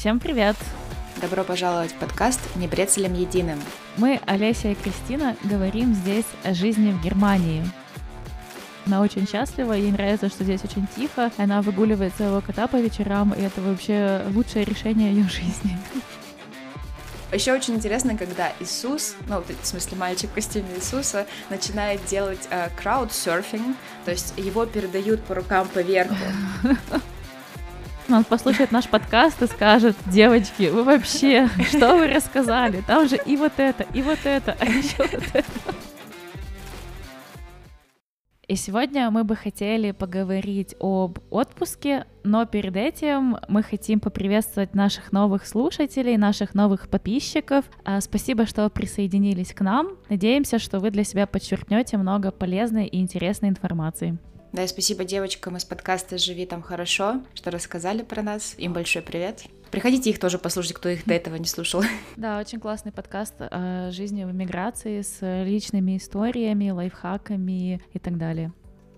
Всем привет! Добро пожаловать в подкаст «Не брецелем единым». Мы, Олеся и Кристина, говорим здесь о жизни в Германии. Она очень счастлива, ей нравится, что здесь очень тихо. Она выгуливает своего кота по вечерам, и это вообще лучшее решение ее жизни. Еще очень интересно, когда Иисус, ну, в смысле мальчик в костюме Иисуса, начинает делать э, краудсерфинг, то есть его передают по рукам по верху. Он послушает наш подкаст и скажет, девочки, вы вообще, что вы рассказали? Там же и вот это, и вот это, а еще вот это. И сегодня мы бы хотели поговорить об отпуске, но перед этим мы хотим поприветствовать наших новых слушателей, наших новых подписчиков. А, спасибо, что присоединились к нам. Надеемся, что вы для себя подчеркнете много полезной и интересной информации. Да, и спасибо девочкам из подкаста «Живи там хорошо», что рассказали про нас. Им большой привет. Приходите их тоже послушать, кто их до этого не слушал. Да, очень классный подкаст о жизни в эмиграции с личными историями, лайфхаками и так далее.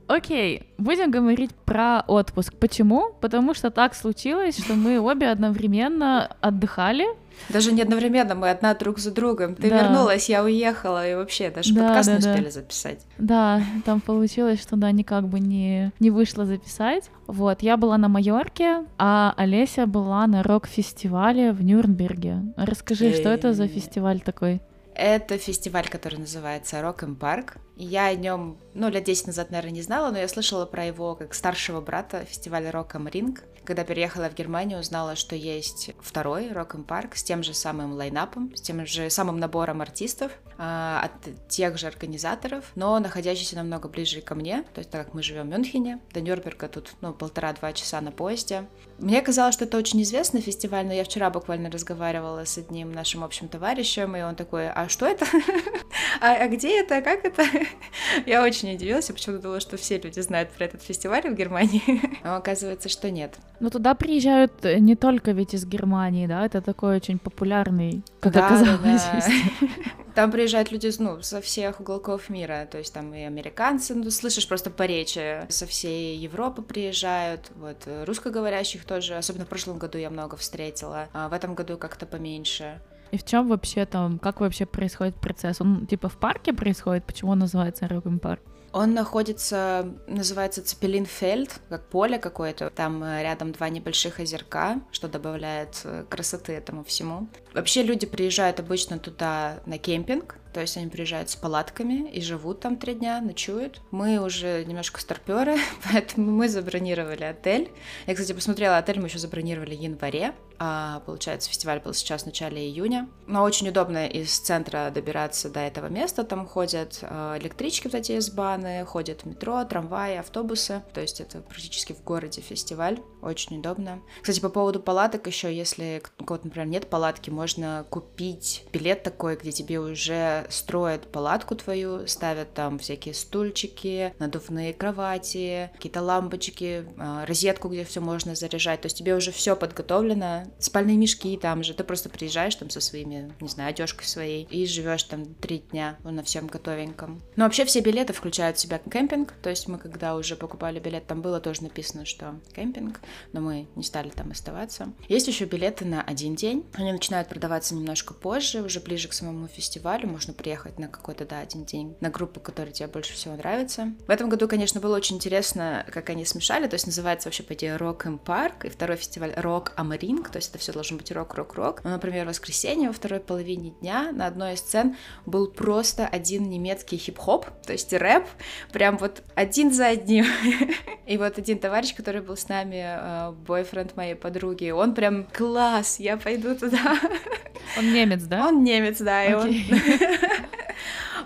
Окей, будем говорить про отпуск. Почему? Потому что так случилось, что мы обе одновременно отдыхали. Даже не одновременно, мы одна друг за другом. Ты да. вернулась, я уехала, и вообще даже да, подкаст да, не успели да. записать. Да, там получилось, что да, никак бы не, не вышло записать. Вот, я была на Майорке, а Олеся была на рок-фестивале в Нюрнберге. Расскажи, что это за фестиваль такой? Это фестиваль, который называется Rock and Park. Я о нем, ну, лет 10 назад, наверное, не знала, но я слышала про его как старшего брата фестиваля Rock am Ring. Когда переехала в Германию, узнала, что есть второй Rock am Park с тем же самым лайнапом, с тем же самым набором артистов э, от тех же организаторов, но находящийся намного ближе ко мне, то есть так как мы живем в Мюнхене, до Нюрнберга тут, ну, полтора-два часа на поезде. Мне казалось, что это очень известный фестиваль, но я вчера буквально разговаривала с одним нашим общим товарищем, и он такой, а что это? а, а где это? Как это? Я очень удивилась, я почему-то думала, что все люди знают про этот фестиваль в Германии, но оказывается, что нет. Но туда приезжают не только ведь из Германии, да, это такой очень популярный, как да, оказалось. Да. Там приезжают люди, ну, со всех уголков мира, то есть там и американцы, ну, слышишь просто по речи, со всей Европы приезжают, вот, русскоговорящих тоже, особенно в прошлом году я много встретила, а в этом году как-то поменьше. И в чем вообще там, как вообще происходит процесс? Он типа в парке происходит? Почему он называется Роган парк? Он находится, называется Цепелинфельд, как поле какое-то. Там э, рядом два небольших озерка, что добавляет э, красоты этому всему. Вообще люди приезжают обычно туда на кемпинг, то есть они приезжают с палатками и живут там три дня, ночуют. Мы уже немножко старперы, поэтому мы забронировали отель. Я, кстати, посмотрела отель, мы еще забронировали в январе. А, получается, фестиваль был сейчас в начале июня. Но очень удобно из центра добираться до этого места. Там ходят а, электрички вот эти из баны, ходят метро, трамваи, автобусы. То есть это практически в городе фестиваль. Очень удобно. Кстати, по поводу палаток еще, если у кого-то, например, нет палатки, можно купить билет такой, где тебе уже строят палатку твою, ставят там всякие стульчики, надувные кровати, какие-то лампочки, а, розетку, где все можно заряжать. То есть тебе уже все подготовлено, спальные мешки там же. Ты просто приезжаешь там со своими, не знаю, одежкой своей и живешь там три дня на всем готовеньком. Но вообще все билеты включают в себя кемпинг. То есть мы когда уже покупали билет, там было тоже написано, что кемпинг, но мы не стали там оставаться. Есть еще билеты на один день. Они начинают продаваться немножко позже, уже ближе к самому фестивалю. Можно приехать на какой-то, да, один день, на группу, которая тебе больше всего нравится. В этом году, конечно, было очень интересно, как они смешали, то есть называется вообще, по идее, Rock and Park, и второй фестиваль Rock Amaring, то есть это все должно быть рок, рок, рок. Но, например, в воскресенье во второй половине дня на одной из сцен был просто один немецкий хип-хоп, то есть рэп, прям вот один за одним. И вот один товарищ, который был с нами, э, бойфренд моей подруги, он прям класс, я пойду туда. Он немец, да? Он немец, да, и он...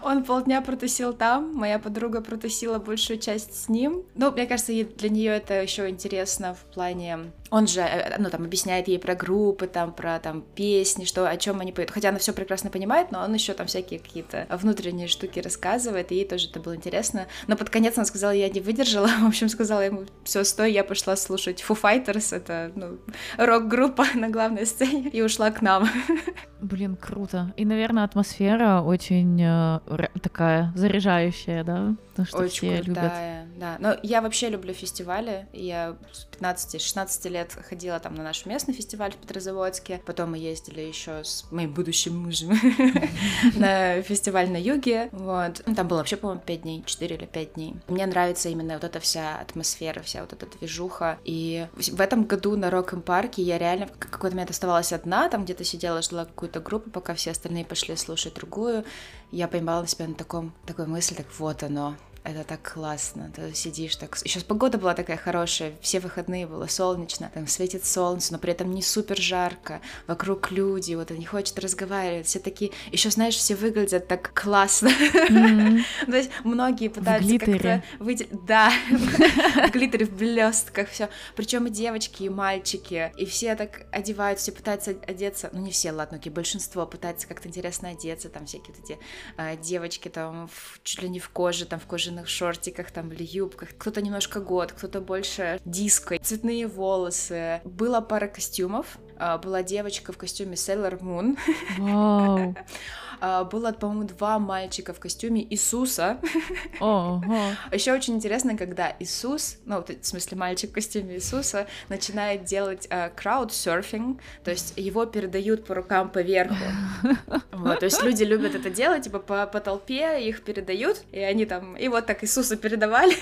Он полдня протусил там, моя подруга протусила большую часть с ним. Ну, мне кажется, для нее это еще интересно в плане он же, э, ну, там, объясняет ей про группы, там, про, там, песни, что, о чем они поют. Хотя она все прекрасно понимает, но он еще там всякие какие-то внутренние штуки рассказывает, и ей тоже это было интересно. Но под конец она сказала, я не выдержала, в общем, сказала ему, все, стой, я пошла слушать Foo Fighters, это, ну, рок-группа на главной сцене, и ушла к нам. Блин, круто. И, наверное, атмосфера очень э, такая заряжающая, да? Потому что Очень все крутая, любят. да. Но я вообще люблю фестивали. Я с 15-16 лет ходила там на наш местный фестиваль в Петрозаводске, потом мы ездили еще с моим будущим мужем на фестиваль на юге, вот. Там было вообще, по-моему, 5 дней, 4 или 5 дней. Мне нравится именно вот эта вся атмосфера, вся вот эта движуха, и в этом году на Рок парке я реально в какой-то момент оставалась одна, там где-то сидела, ждала какую-то группу, пока все остальные пошли слушать другую. Я поймала себя на таком, такой мысли, так вот оно, это так классно. Ты сидишь так... Еще погода была такая хорошая, все выходные было солнечно, там светит солнце, но при этом не супер жарко, вокруг люди, вот они хочет разговаривать, все такие... Еще, знаешь, все выглядят так классно. То есть многие пытаются как-то выделить... Да, в глиттере, в блестках, все. Причем и девочки, и мальчики, и все так одеваются, все пытаются одеться, ну не все, ладно, окей, большинство пытаются как-то интересно одеться, там всякие вот эти э, девочки там чуть ли не в коже, там в коже кожаных шортиках там или юбках, кто-то немножко год, кто-то больше диско, цветные волосы. Была пара костюмов, а, была девочка в костюме Sailor Moon. Вау. А, было, по-моему, два мальчика в костюме Иисуса. Еще очень интересно, когда Иисус, ну, в смысле мальчик в костюме Иисуса, начинает делать краудсерфинг, uh, то есть его передают по рукам поверху. Вот, то есть люди любят это делать, типа по, по толпе их передают, и они там, и вот так Иисуса передавали.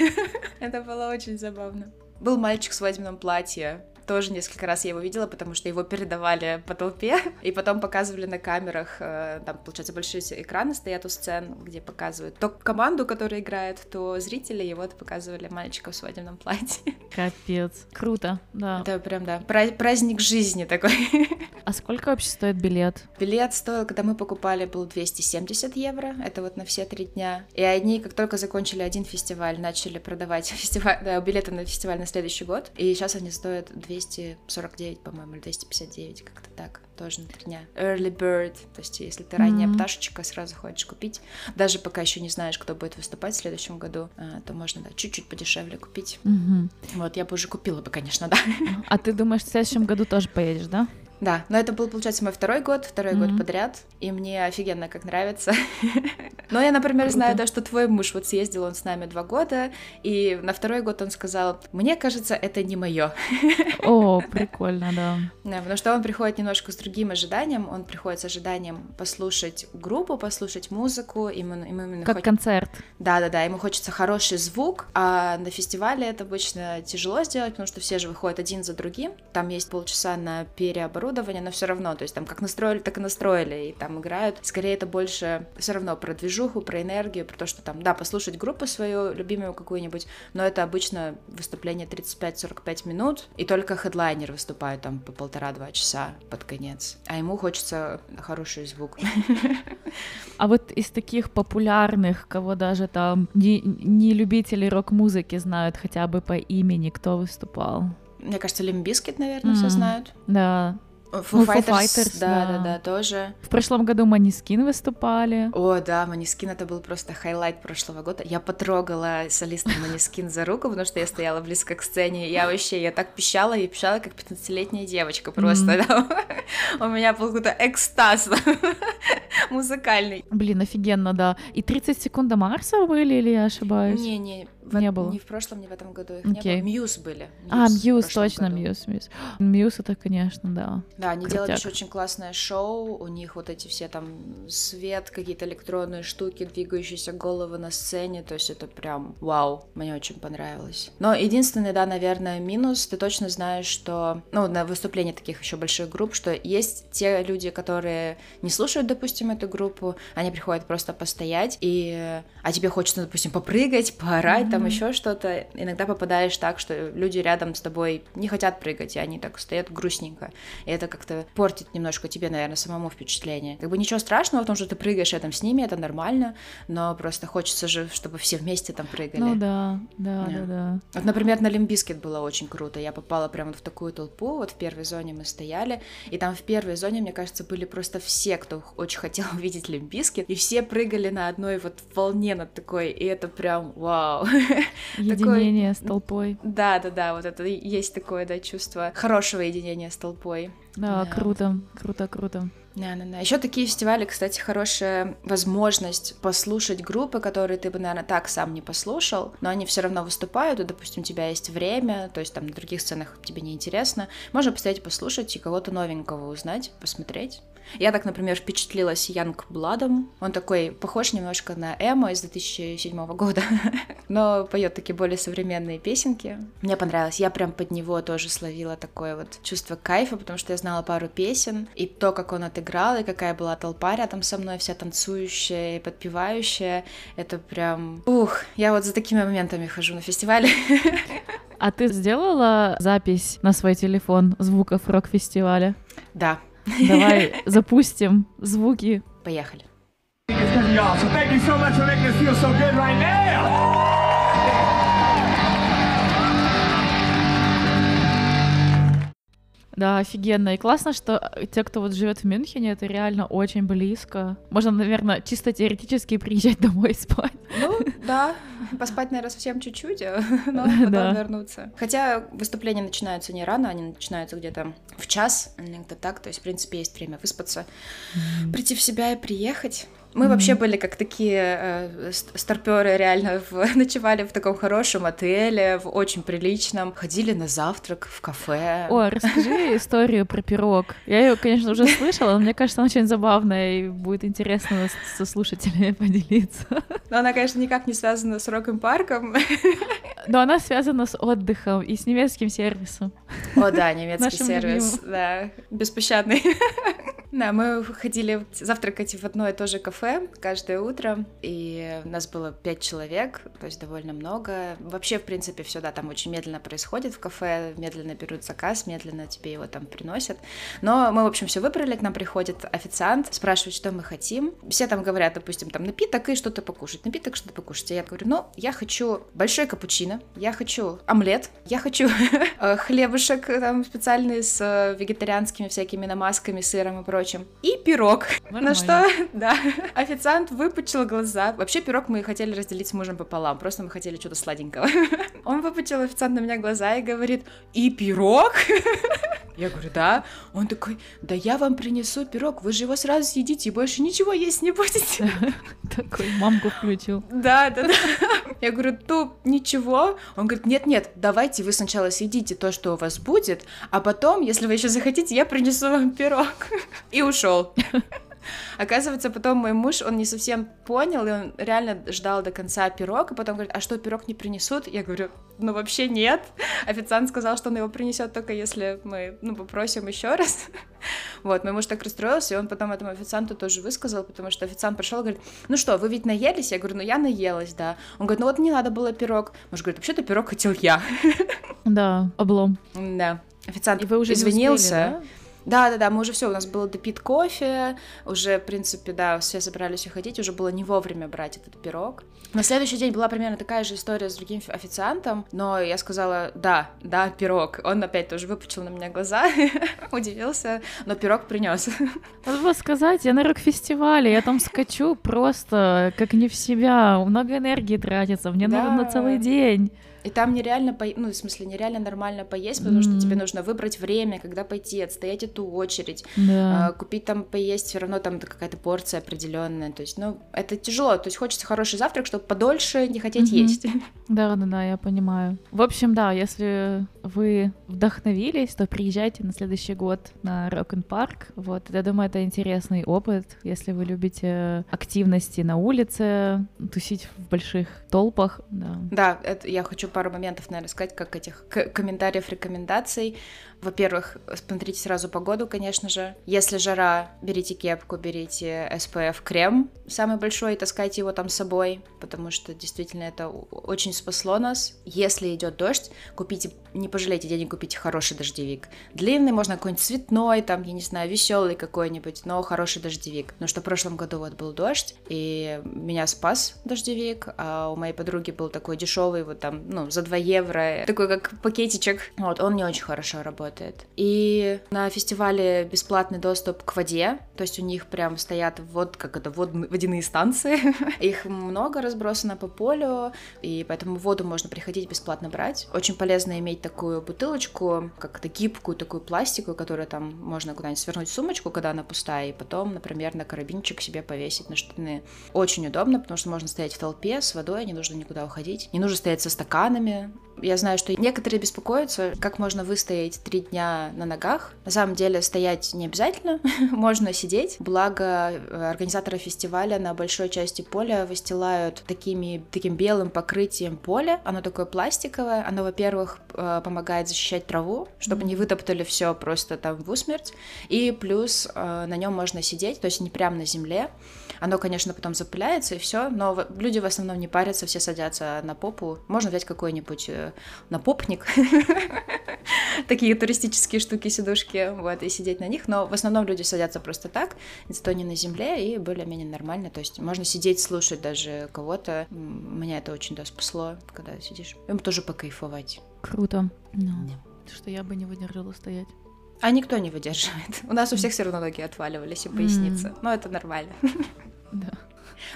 это было очень забавно. Был мальчик в свадебном платье, тоже несколько раз я его видела, потому что его передавали по толпе, и потом показывали на камерах, э, там, получается, большие экраны стоят у сцен, где показывают то команду, которая играет, то зрители, и вот показывали мальчика в свадебном платье. Капец. Круто, да. Это прям, да, праздник жизни такой. А сколько вообще стоит билет? Билет стоил, когда мы покупали, был 270 евро, это вот на все три дня. И они, как только закончили один фестиваль, начали продавать фестиваль, да, билеты на фестиваль на следующий год, и сейчас они стоят 200 249, по-моему, или 259, как-то так, тоже на три дня. Early bird, то есть если ты ранняя mm-hmm. пташечка, сразу хочешь купить. Даже пока еще не знаешь, кто будет выступать в следующем году, а, то можно, да, чуть-чуть подешевле купить. Mm-hmm. Вот, я бы уже купила бы, конечно, да. А ты думаешь, в следующем году тоже поедешь, да? Да, но это был, получается, мой второй год, второй mm-hmm. год подряд, и мне офигенно как нравится. но я, например, Круто. знаю, да, что твой муж вот съездил, он с нами два года, и на второй год он сказал, мне кажется, это не мое. О, прикольно, да. Да, потому что он приходит немножко с другим ожиданием, он приходит с ожиданием послушать группу, послушать музыку, ему, ему именно как хоч... концерт. Да-да-да, ему хочется хороший звук, а на фестивале это обычно тяжело сделать, потому что все же выходят один за другим, там есть полчаса на переоборудование, оборудование, но все равно, то есть там как настроили, так и настроили, и там играют. Скорее это больше все равно про движуху, про энергию, про то, что там, да, послушать группу свою любимую какую-нибудь, но это обычно выступление 35-45 минут, и только хедлайнер выступает там по полтора-два часа под конец. А ему хочется хороший звук. А вот из таких популярных, кого даже там не, не любители рок-музыки знают хотя бы по имени, кто выступал? Мне кажется, Limp Bizkit, наверное, mm. все знают. Да. Foo, ну, Fighters, Foo Fighters, да, да, да, тоже. В прошлом году Måneskin выступали. О, да, Måneskin это был просто highlight прошлого года. Я потрогала солиста Måneskin за руку, потому что я стояла близко к сцене. Я вообще, я так пищала, и пищала, как 15-летняя девочка просто. Mm-hmm. Да. У меня был какой-то экстаз музыкальный. Блин, офигенно, да. И 30 секунд до Марса были, или я ошибаюсь? Не, не, в, не было. Ни в прошлом, ни в этом году их okay. не было. Muse были. Muse а, Мьюз, точно, Мьюз, Мьюз. Мьюз это, конечно, да. Да, они Крутяк. делали еще очень классное шоу, у них вот эти все там свет, какие-то электронные штуки, двигающиеся головы на сцене, то есть это прям вау, мне очень понравилось. Но единственный, да, наверное, минус, ты точно знаешь, что, ну, на выступлении таких еще больших групп, что есть те люди, которые не слушают, допустим, эту группу, они приходят просто постоять, и, а тебе хочется, допустим, попрыгать, поорать, mm-hmm. Там еще что-то, иногда попадаешь так, что люди рядом с тобой не хотят прыгать, и они так стоят грустненько, и это как-то портит немножко тебе, наверное, самому впечатление. Как бы ничего страшного в том, что ты прыгаешь рядом с ними, это нормально, но просто хочется же, чтобы все вместе там прыгали. Ну да, да, да, да. Вот, например, на Limp Bizkit было очень круто, я попала прямо в такую толпу, вот в первой зоне мы стояли, и там в первой зоне, мне кажется, были просто все, кто очень хотел увидеть Limp Bizkit, и все прыгали на одной вот волне над такой, и это прям вау. Единение с толпой. Да, да, да, вот это есть такое, да, чувство хорошего единения с толпой. Да, да, круто, круто, круто. Да, да, да. Еще такие фестивали, кстати, хорошая возможность послушать группы, которые ты бы, наверное, так сам не послушал, но они все равно выступают, и, допустим, у тебя есть время, то есть там на других сценах тебе не интересно. Можно постоять послушать и кого-то новенького узнать, посмотреть. Я так, например, впечатлилась Янг Бладом. Он такой похож немножко на Эмо из 2007 года, но поет такие более современные песенки. Мне понравилось. Я прям под него тоже словила такое вот чувство кайфа, потому что я знала пару песен, и то, как он отыграл, и какая была толпа рядом со мной, вся танцующая и подпевающая, это прям... Ух, я вот за такими моментами хожу на фестивале. А ты сделала запись на свой телефон звуков рок-фестиваля? Да, Давай запустим звуки. Поехали. Да, офигенно. И классно, что те, кто вот живет в Мюнхене, это реально очень близко. Можно, наверное, чисто теоретически приезжать домой и спать. Ну, да. Поспать, наверное, совсем чуть-чуть, но потом да. вернуться. Хотя выступления начинаются не рано, они начинаются где-то в час, иногда так. То есть, в принципе, есть время выспаться, mm-hmm. прийти в себя и приехать. Мы mm-hmm. вообще были как такие э, старперы, реально в, ночевали в таком хорошем отеле, в очень приличном, ходили на завтрак в кафе. О, расскажи историю про пирог. Я ее, конечно, уже слышала, но мне кажется, она очень забавная и будет интересно со слушателями поделиться. Но она, конечно, никак не связана с Роком Парком. Но она связана с отдыхом и с немецким сервисом. О, да, немецкий сервис, да, беспощадный. Да, мы ходили завтракать в одно и то же кафе каждое утро, и у нас было пять человек, то есть довольно много. Вообще, в принципе, все, да, там очень медленно происходит в кафе, медленно берут заказ, медленно тебе его там приносят. Но мы, в общем, все выбрали, к нам приходит официант, спрашивает, что мы хотим. Все там говорят, допустим, там напиток и что-то покушать, напиток, что-то покушать. И я говорю, ну, я хочу большой капучино, я хочу омлет, я хочу э, хлебушек там специальный с э, вегетарианскими всякими намазками, сыром и прочим прочим. И пирог. Нормально. На что, да, официант выпучил глаза. Вообще пирог мы хотели разделить с мужем пополам, просто мы хотели что-то сладенького. Он выпучил официант на меня глаза и говорит, и пирог? Я говорю, да. Он такой, да я вам принесу пирог, вы же его сразу съедите и больше ничего есть не будете. Такой мамку включил. Да, да, да. Я говорю, ну ничего. Он говорит, нет-нет, давайте вы сначала съедите то, что у вас будет, а потом, если вы еще захотите, я принесу вам пирог и ушел. Оказывается, потом мой муж, он не совсем понял, и он реально ждал до конца пирог, и потом говорит, а что, пирог не принесут? Я говорю, ну вообще нет. Официант сказал, что он его принесет только если мы, ну, попросим еще раз. Вот, мой муж так расстроился, и он потом этому официанту тоже высказал, потому что официант пришел и говорит, ну что, вы ведь наелись? Я говорю, ну я наелась, да. Он говорит, ну вот не надо было пирог. Муж говорит, вообще-то пирог хотел я. Да, облом. Да. Официант и вы уже извинился. Успели, да? Да, да, да, мы уже все, у нас было допит кофе, уже, в принципе, да, все собрались уходить, уже было не вовремя брать этот пирог. На следующий день была примерно такая же история с другим официантом, но я сказала, да, да, пирог. Он опять тоже выпучил на меня глаза, удивился, но пирог принес. Надо было сказать, я на рок-фестивале, я там скачу просто как не в себя, много энергии тратится, мне да. надо на целый день. И там нереально, по... ну, в смысле, нереально нормально поесть, потому mm-hmm. что тебе нужно выбрать время, когда пойти, отстоять эту очередь, да. э, купить там поесть, все равно там какая-то порция определенная. То есть, ну, это тяжело. То есть хочется хороший завтрак, чтобы подольше не хотеть mm-hmm. есть. Да, да, да, я понимаю. В общем, да, если вы вдохновились, то приезжайте на следующий год на Rock and Park. Вот, я думаю, это интересный опыт, если вы любите активности на улице, тусить в больших толпах. Да, да это я хочу пару моментов, наверное, сказать, как этих комментариев, рекомендаций. Во-первых, смотрите сразу погоду, конечно же. Если жара, берите кепку, берите SPF крем самый большой и таскайте его там с собой, потому что действительно это очень спасло нас. Если идет дождь, купите, не пожалейте денег, купите хороший дождевик. Длинный, можно какой-нибудь цветной, там, я не знаю, веселый какой-нибудь, но хороший дождевик. Потому что в прошлом году вот был дождь, и меня спас дождевик, а у моей подруги был такой дешевый, вот там, ну, ну, за 2 евро, такой как пакетичек. Вот, он не очень хорошо работает. И на фестивале бесплатный доступ к воде, то есть у них прям стоят вот, как это, вод... водяные станции. Их много разбросано по полю, и поэтому воду можно приходить бесплатно брать. Очень полезно иметь такую бутылочку, как-то гибкую, такую пластиковую, которую там можно куда-нибудь свернуть в сумочку, когда она пустая, и потом, например, на карабинчик себе повесить на штаны. Очень удобно, потому что можно стоять в толпе с водой, не нужно никуда уходить. Не нужно стоять со стаканами. Я знаю, что некоторые беспокоятся, как можно выстоять три дня на ногах. На самом деле стоять не обязательно, можно сидеть. Благо э, организаторы фестиваля на большой части поля выстилают такими, таким белым покрытием поле. Оно такое пластиковое. Оно, во-первых, э, помогает защищать траву, чтобы не вытоптали все просто там в усмерть. И плюс э, на нем можно сидеть, то есть не прямо на земле. Оно, конечно, потом запыляется и все, но люди в основном не парятся, все садятся на попу. Можно взять какой-нибудь напопник, такие туристические штуки, сидушки, вот, и сидеть на них, но в основном люди садятся просто так, зато не на земле, и более-менее нормально, то есть можно сидеть, слушать даже кого-то, меня это очень, да, спасло, когда сидишь, им тоже покайфовать. Круто. No. Что я бы не выдержала стоять. А никто не выдерживает. У нас у всех все равно ноги отваливались и поясницы. Mm. Но это нормально. Да.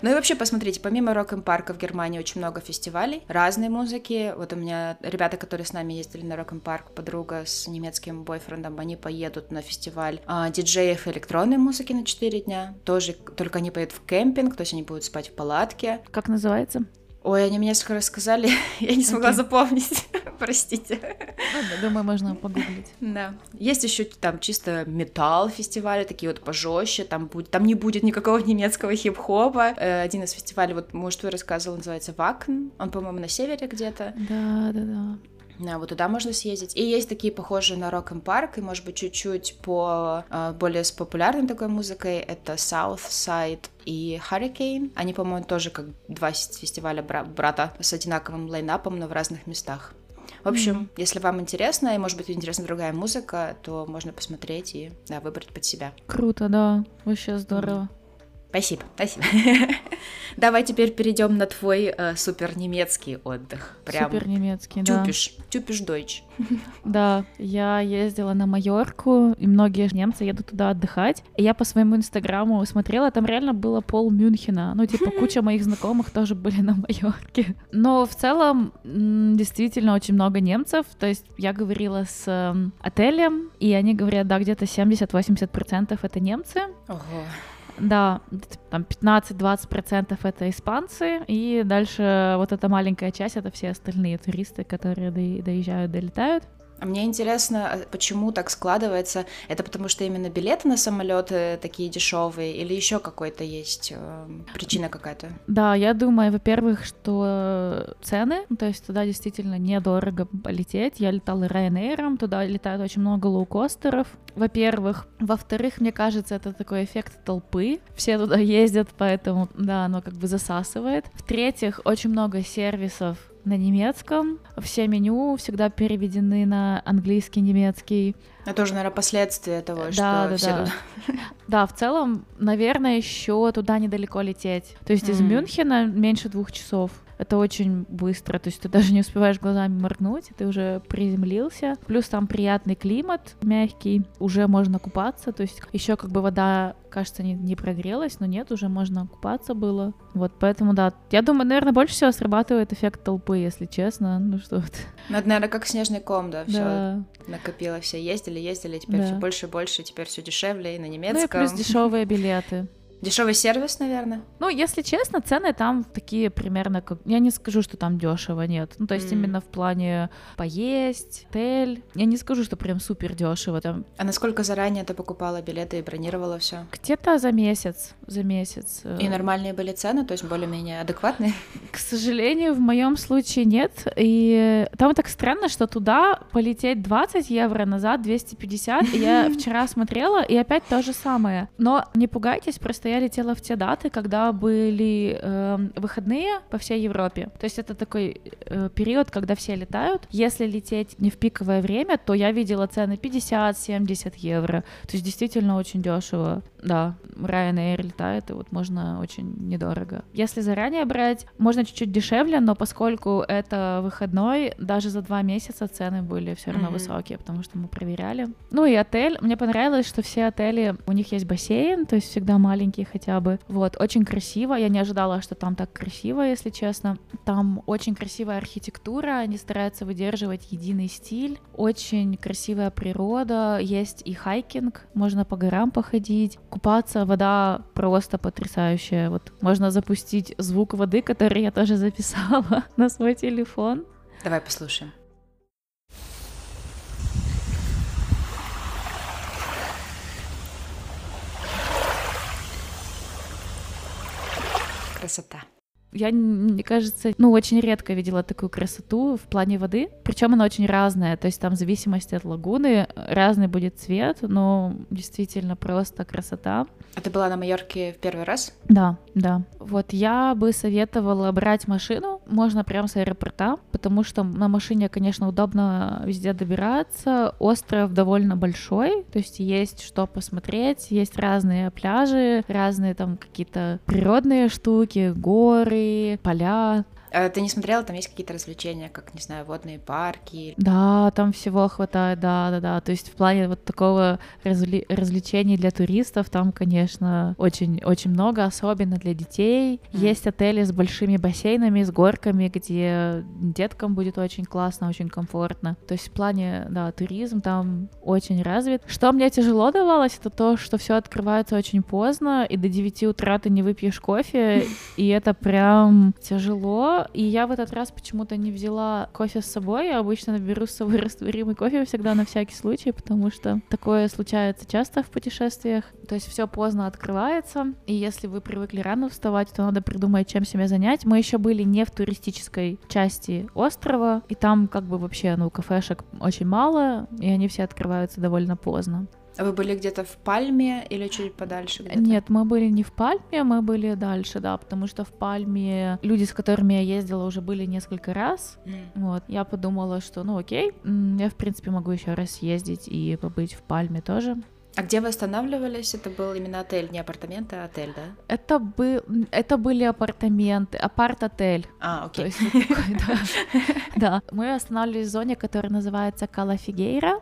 Ну и вообще, посмотрите, помимо рок н парка в Германии очень много фестивалей разной музыки. Вот у меня ребята, которые с нами ездили на рок н парк, подруга с немецким бойфрендом, они поедут на фестиваль а, диджеев электронной музыки на 4 дня. Тоже, только они поедут в кемпинг, то есть они будут спать в палатке. Как называется? Ой, они мне несколько рассказали, я не смогла okay. запомнить, простите. Ладно, думаю, можно погуглить. Да. Есть еще там чисто металл фестивали, такие вот пожестче, там, будет, там не будет никакого немецкого хип-хопа. Э, один из фестивалей, вот, может, вы рассказывал, называется Вакн, он, по-моему, на севере где-то. Да, да, да. Вот туда можно съездить. И есть такие похожие на Рок Парк, и, может быть, чуть-чуть по э, более с популярной такой музыкой. Это Southside и Hurricane. Они, по-моему, тоже как два фестиваля бра- брата с одинаковым лайнапом, но в разных местах. В общем, mm-hmm. если вам интересно, и может быть интересна другая музыка, то можно посмотреть и да, выбрать под себя. Круто, да, вообще здорово. Спасибо, спасибо. Давай теперь перейдем на твой э, супер немецкий отдых. Прям супер немецкий, да. Тюпиш, тюпиш дойч. Да, я ездила на Майорку, и многие немцы едут туда отдыхать. И я по своему инстаграму смотрела, там реально было пол Мюнхена. Ну, типа, куча моих знакомых тоже были на Майорке. Но в целом действительно очень много немцев. То есть я говорила с эм, отелем, и они говорят, да, где-то 70-80% это немцы. Ого. Да, там 15-20% это испанцы, и дальше вот эта маленькая часть это все остальные туристы, которые доезжают, долетают. А мне интересно, а почему так складывается? Это потому что именно билеты на самолеты такие дешевые, или еще какой-то есть э, причина какая-то? Да, я думаю, во-первых, что цены, то есть туда действительно недорого полететь. Я летала Ryanair, туда летает очень много лоукостеров. Во-первых, во-вторых, мне кажется, это такой эффект толпы. Все туда ездят, поэтому да, оно как бы засасывает. В-третьих, очень много сервисов на немецком. Все меню всегда переведены на английский, немецкий. Это тоже, наверное, последствия того, да, что да, все да. Туда... Да, в целом, наверное, еще туда недалеко лететь. То есть mm. из Мюнхена меньше двух часов. Это очень быстро, то есть ты даже не успеваешь глазами моргнуть, ты уже приземлился. Плюс там приятный климат, мягкий, уже можно купаться, то есть еще как бы вода, кажется, не, не прогрелась, но нет, уже можно купаться было. Вот, поэтому да, я думаю, наверное, больше всего срабатывает эффект толпы, если честно, ну что вот. Ну, это, наверное, как снежный ком, да, все да. накопило, все ездили, ездили, теперь да. все больше и больше, теперь все дешевле и на немецком. Ну и плюс дешевые билеты. Дешевый сервис, наверное. Ну, если честно, цены там такие примерно как. Я не скажу, что там дешево, нет. Ну, то есть mm. именно в плане поесть, отель. Я не скажу, что прям супер дешево там. А насколько заранее ты покупала билеты и бронировала все? Где-то за месяц. За месяц. И э. нормальные были цены, то есть более-менее адекватные? К сожалению, в моем случае нет. И там так странно, что туда полететь 20 евро, назад 250. И я вчера смотрела, и опять то же самое. Но не пугайтесь, просто что я летела в те даты, когда были э, выходные по всей Европе. То есть это такой э, период, когда все летают. Если лететь не в пиковое время, то я видела цены 50-70 евро. То есть действительно очень дешево. Да, Ryanair летает, и вот можно очень недорого. Если заранее брать, можно чуть-чуть дешевле, но поскольку это выходной, даже за два месяца цены были все равно mm-hmm. высокие, потому что мы проверяли. Ну и отель. Мне понравилось, что все отели, у них есть бассейн, то есть всегда маленький хотя бы. Вот, очень красиво. Я не ожидала, что там так красиво, если честно. Там очень красивая архитектура, они стараются выдерживать единый стиль. Очень красивая природа, есть и хайкинг, можно по горам походить. Купаться, вода просто потрясающая. Вот можно запустить звук воды, который я тоже записала на свой телефон. Давай послушаем. Красота. Я, мне кажется, ну, очень редко видела такую красоту в плане воды. Причем она очень разная. То есть там в зависимости от лагуны разный будет цвет, но действительно просто красота. А ты была на Майорке в первый раз? Да, да. Вот я бы советовала брать машину. Можно прямо с аэропорта, потому что на машине, конечно, удобно везде добираться. Остров довольно большой, то есть есть что посмотреть, есть разные пляжи, разные там какие-то природные штуки, горы, поля. А ты не смотрела, там есть какие-то развлечения, как, не знаю, водные парки? Да, там всего хватает, да, да, да. То есть в плане вот такого развли- развлечений для туристов там, конечно, очень-очень много, особенно для детей. Mm. Есть отели с большими бассейнами, с горками, где деткам будет очень классно, очень комфортно. То есть в плане, да, туризм там очень развит. Что мне тяжело давалось, это то, что все открывается очень поздно, и до 9 утра ты не выпьешь кофе, и это прям тяжело, и я в этот раз почему-то не взяла кофе с собой. Я обычно наберу с собой растворимый кофе всегда на всякий случай, потому что такое случается часто в путешествиях. То есть все поздно открывается, и если вы привыкли рано вставать, то надо придумать, чем себя занять. Мы еще были не в туристической части острова, и там как бы вообще, ну, кафешек очень мало, и они все открываются довольно поздно. А вы были где-то в Пальме или чуть подальше? Где-то? Нет, мы были не в Пальме, мы были дальше, да, потому что в Пальме люди, с которыми я ездила, уже были несколько раз. Mm. Вот, я подумала, что, ну, окей, я в принципе могу еще раз ездить и побыть в Пальме тоже. А где вы останавливались? Это был именно отель, не апартаменты, а отель, да? Это, был, это были апартаменты, апарт-отель. А, окей. То есть, такой, да. да. Мы останавливались в зоне, которая называется Калафигейра.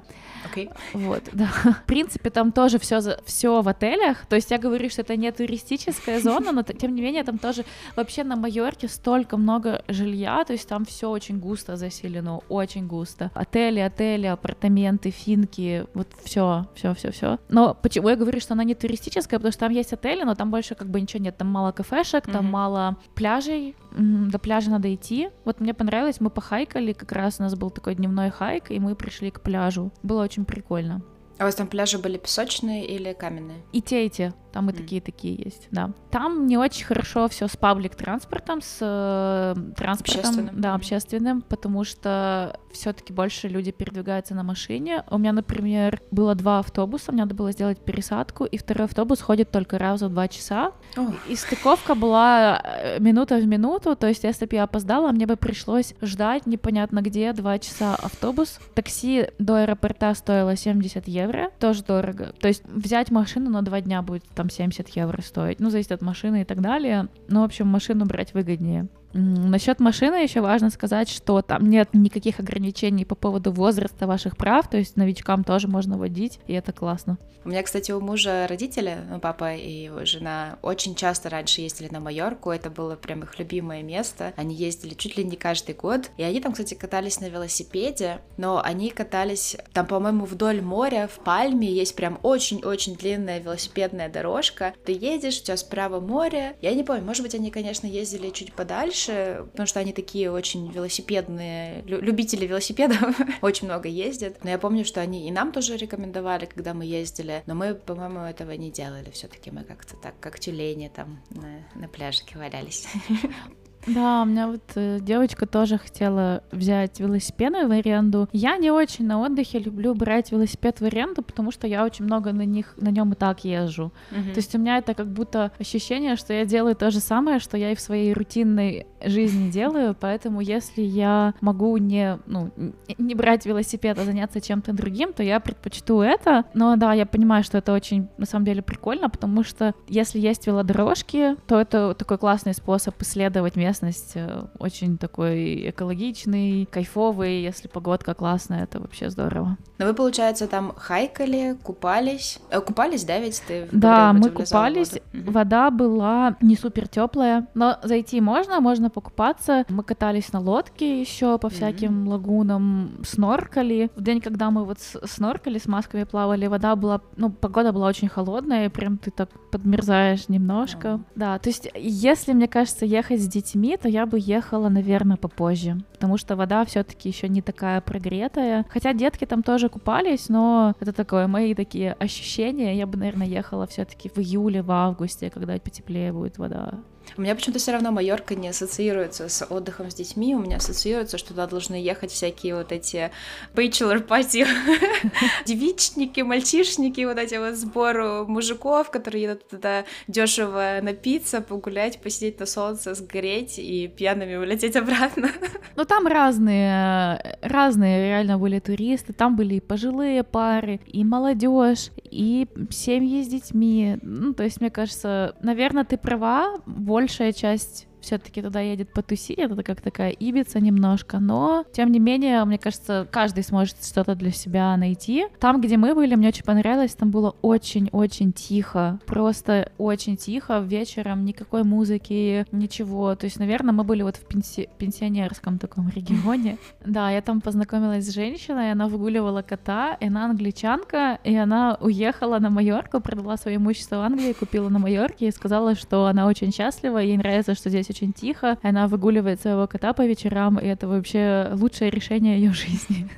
Окей. Вот, да. В принципе, там тоже все, все в отелях. То есть я говорю, что это не туристическая зона, но тем не менее там тоже вообще на Майорке столько много жилья, то есть там все очень густо заселено, очень густо. Отели, отели, апартаменты, финки, вот все, все, все, все. Но почему я говорю, что она не туристическая, потому что там есть отели, но там больше как бы ничего нет, там мало кафешек, там mm-hmm. мало пляжей, до пляжа надо идти. Вот мне понравилось, мы похайкали, как раз у нас был такой дневной хайк, и мы пришли к пляжу. Было очень прикольно. А у вас там пляжи были песочные или каменные? И те, и те. Там и mm. такие, такие есть, да. Там не очень хорошо все с паблик транспортом, с э, транспортом, общественным. да, общественным, потому что все-таки больше люди передвигаются на машине. У меня, например, было два автобуса, мне надо было сделать пересадку, и второй автобус ходит только раз в два часа. Oh. И стыковка была э, минута в минуту, то есть если бы я опоздала, мне бы пришлось ждать непонятно где два часа автобус. Такси до аэропорта стоило 70 евро, тоже дорого. То есть взять машину на два дня будет там там 70 евро стоить. Ну, зависит от машины и так далее. Ну, в общем, машину брать выгоднее. Насчет машины еще важно сказать, что там нет никаких ограничений по поводу возраста ваших прав, то есть новичкам тоже можно водить, и это классно. У меня, кстати, у мужа родители, ну, папа и его жена, очень часто раньше ездили на Майорку, это было прям их любимое место. Они ездили чуть ли не каждый год, и они там, кстати, катались на велосипеде, но они катались там, по-моему, вдоль моря, в Пальме, есть прям очень-очень длинная велосипедная дорожка. Ты едешь, у тебя справа море. Я не помню, может быть, они, конечно, ездили чуть подальше, дальше, потому что они такие очень велосипедные, любители велосипедов, очень много ездят. Но я помню, что они и нам тоже рекомендовали, когда мы ездили, но мы, по-моему, этого не делали. Все-таки мы как-то так, как тюлени там на, на пляжике валялись. Да, у меня вот э, девочка тоже хотела взять велосипеды в аренду. Я не очень на отдыхе люблю брать велосипед в аренду, потому что я очень много на них на нем и так езжу. Мгм. То есть у меня это как будто ощущение, что я делаю то же самое, что я и в своей рутинной жизни делаю, поэтому если я могу не, ну, не брать велосипед, а заняться чем-то другим, то я предпочту это. Но да, я понимаю, что это очень, на самом деле, прикольно, потому что если есть велодорожки, то это такой классный способ исследовать местность, э, очень такой экологичный, кайфовый, если погодка классная, это вообще здорово. Но вы, получается, там хайкали, купались. Э, купались, да, ведь ты Да, мы купались. воду. Вода была не супер теплая, но зайти можно, можно покупаться. Мы катались на лодке еще по всяким лагунам, сноркали. В день, когда мы вот сноркали, с масками плавали, вода была, ну, погода была очень холодная, и прям ты так подмерзаешь немножко. Ага. Да, то есть, если, мне кажется, ехать с детьми, то я бы ехала, наверное, попозже, потому что вода все-таки еще не такая прогретая. Хотя детки там тоже купались, но это такое мои такие ощущения. Я бы, наверное, ехала все-таки в июле, в августе, когда потеплее будет вода. У меня почему-то все равно Майорка не ассоциируется с отдыхом с детьми. У меня ассоциируется, что туда должны ехать всякие вот эти party девичники, мальчишники, вот эти вот сбор мужиков, которые едут туда дешево напиться, погулять, посидеть на солнце, сгореть и пьяными улететь обратно. Ну, там разные, разные реально были туристы. Там были и пожилые пары, и молодежь, и семьи с детьми. Ну, то есть, мне кажется, наверное, ты права, большая часть все-таки туда едет потусить, это как такая Ибица немножко, но, тем не менее, мне кажется, каждый сможет что-то для себя найти. Там, где мы были, мне очень понравилось, там было очень-очень тихо, просто очень тихо, вечером никакой музыки, ничего, то есть, наверное, мы были вот в пенси- пенсионерском таком регионе. Да, я там познакомилась с женщиной, она выгуливала кота, и она англичанка, и она уехала на Майорку, продала свое имущество в Англии, купила на Майорке и сказала, что она очень счастлива, ей нравится, что здесь очень тихо, и она выгуливает своего кота по вечерам, и это вообще лучшее решение ее жизни.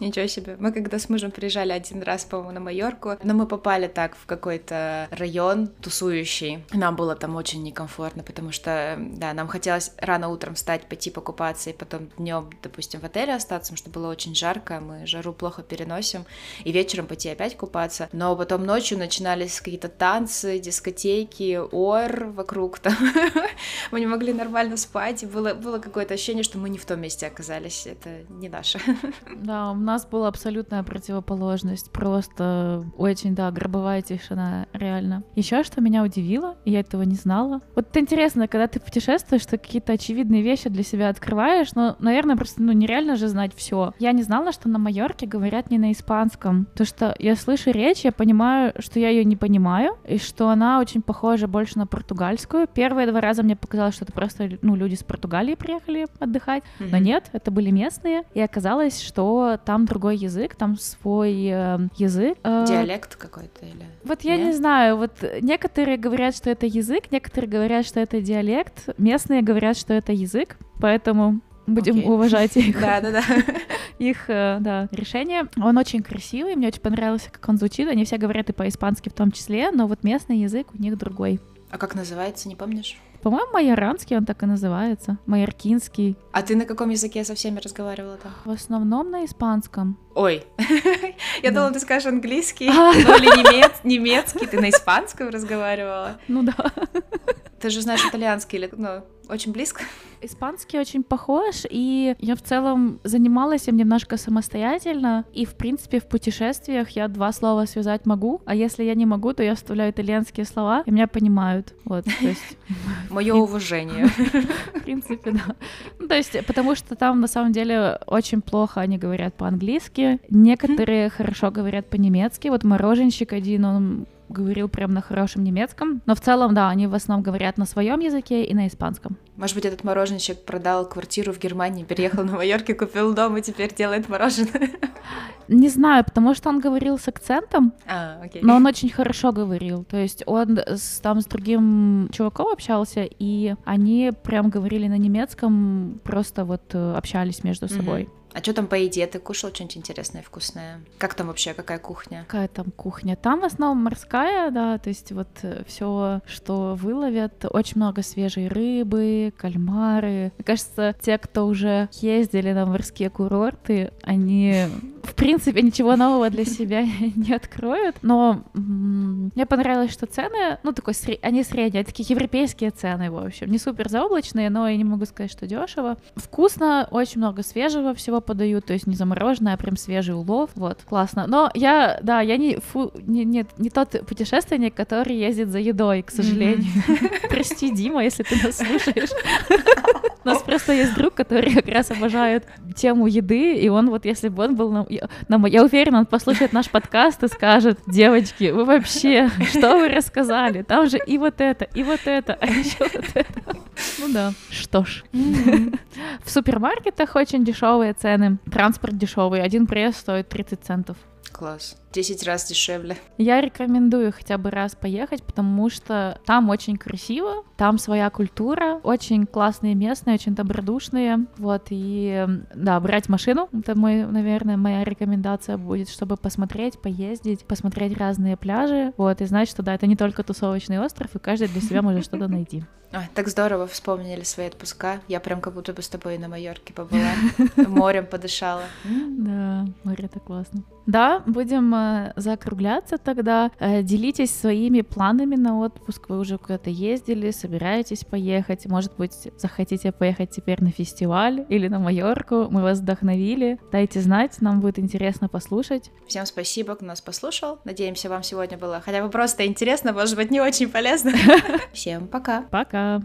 Ничего себе. Мы когда с мужем приезжали один раз, по-моему, на Майорку, но мы попали так в какой-то район тусующий. Нам было там очень некомфортно, потому что, да, нам хотелось рано утром встать, пойти покупаться, и потом днем, допустим, в отеле остаться, потому что было очень жарко, мы жару плохо переносим, и вечером пойти опять купаться. Но потом ночью начинались какие-то танцы, дискотеки, ор вокруг там. Мы не могли нормально спать, и было, было какое-то ощущение, что мы не в том месте оказались, это не наше. Да, нас была абсолютная противоположность, просто очень, да, гробовая тишина, реально. Еще что меня удивило, и я этого не знала. Вот это интересно, когда ты путешествуешь, ты какие-то очевидные вещи для себя открываешь, но, наверное, просто, ну, нереально же знать все. Я не знала, что на Майорке говорят не на испанском, то что я слышу речь, я понимаю, что я ее не понимаю, и что она очень похожа больше на португальскую. Первые два раза мне показалось, что это просто, ну, люди с Португалии приехали отдыхать, но нет, это были местные, и оказалось, что там другой язык, там свой э, язык. Э, Диалект какой-то или... Вот я Нет? не знаю, вот некоторые говорят, что это язык, некоторые говорят, что это диалект, местные говорят, что это язык, поэтому будем Окей. уважать их, Да-да-да. их э, да, решение. Он очень красивый, мне очень понравился, как он звучит. Они все говорят и по-испански в том числе, но вот местный язык у них другой. А как называется, не помнишь? По-моему, майоранский он так и называется. Майоркинский. А ты на каком языке со всеми разговаривала там? В основном на испанском. Ой, я думала, ты скажешь английский, ну или немец- немецкий, ты на испанском разговаривала. Ну да. Ты же знаешь итальянский, или, ну, очень близко. Испанский очень похож, и я в целом занималась им немножко самостоятельно, и, в принципе, в путешествиях я два слова связать могу, а если я не могу, то я вставляю итальянские слова, и меня понимают, вот, то есть, Мое уважение. в принципе, да. Ну, то есть, потому что там, на самом деле, очень плохо они говорят по-английски, некоторые хорошо говорят по-немецки, вот мороженщик один, он говорил прям на хорошем немецком, но в целом, да, они в основном говорят на своем языке и на испанском. Может быть, этот мороженщик продал квартиру в Германии, переехал на Майорке, купил дом и теперь делает мороженое. Не знаю, потому что он говорил с акцентом, А, окей. но он очень хорошо говорил. То есть он с, там с другим чуваком общался, и они прям говорили на немецком, просто вот э, общались между собой. А что там по еде? Ты кушал что-нибудь интересное, вкусное? Как там вообще, какая кухня? Какая там кухня? Там в основном морская, да, то есть вот э, все, что выловят, очень много свежей рыбы, кальмары. Мне кажется, те, кто уже ездили на морские курорты, они в принципе ничего нового для себя не откроют, но мне понравилось, что цены, ну такой, они средние, такие европейские цены, в общем, не супер заоблачные, но я не могу сказать, что дешево. Вкусно, очень много свежего всего подают, то есть не замороженное, а прям свежий улов, вот, классно. Но я, да, я не, фу, не, не, не тот путешественник, который ездит за едой, к сожалению. Прости, Дима, если ты нас слушаешь. У нас просто есть друг, который как раз обожает тему еды, и он вот, если бы он был на... на... Я уверена, он послушает наш подкаст и скажет, девочки, вы вообще, что вы рассказали? Там же и вот это, и вот это, а еще вот это. Ну да, что ж. В супермаркетах очень дешевые цены, транспорт дешевый, один проезд стоит 30 центов. Класс. 10 раз дешевле. Я рекомендую хотя бы раз поехать, потому что там очень красиво, там своя культура, очень классные местные, очень добродушные. Вот, и да, брать машину, это мой, наверное, моя рекомендация будет, чтобы посмотреть, поездить, посмотреть разные пляжи, вот, и знать, что да, это не только тусовочный остров, и каждый для себя может что-то найти. Ой, так здорово вспомнили свои отпуска. Я прям как будто бы с тобой на Майорке побыла, морем подышала. Да, море это классно. Да, будем э, закругляться тогда. Э, делитесь своими планами на отпуск. Вы уже куда-то ездили, собираетесь поехать. Может быть, захотите поехать теперь на фестиваль или на Майорку. Мы вас вдохновили. Дайте знать, нам будет интересно послушать. Всем спасибо, кто нас послушал. Надеемся, вам сегодня было хотя бы просто интересно, может быть, не очень полезно. Всем пока. Пока.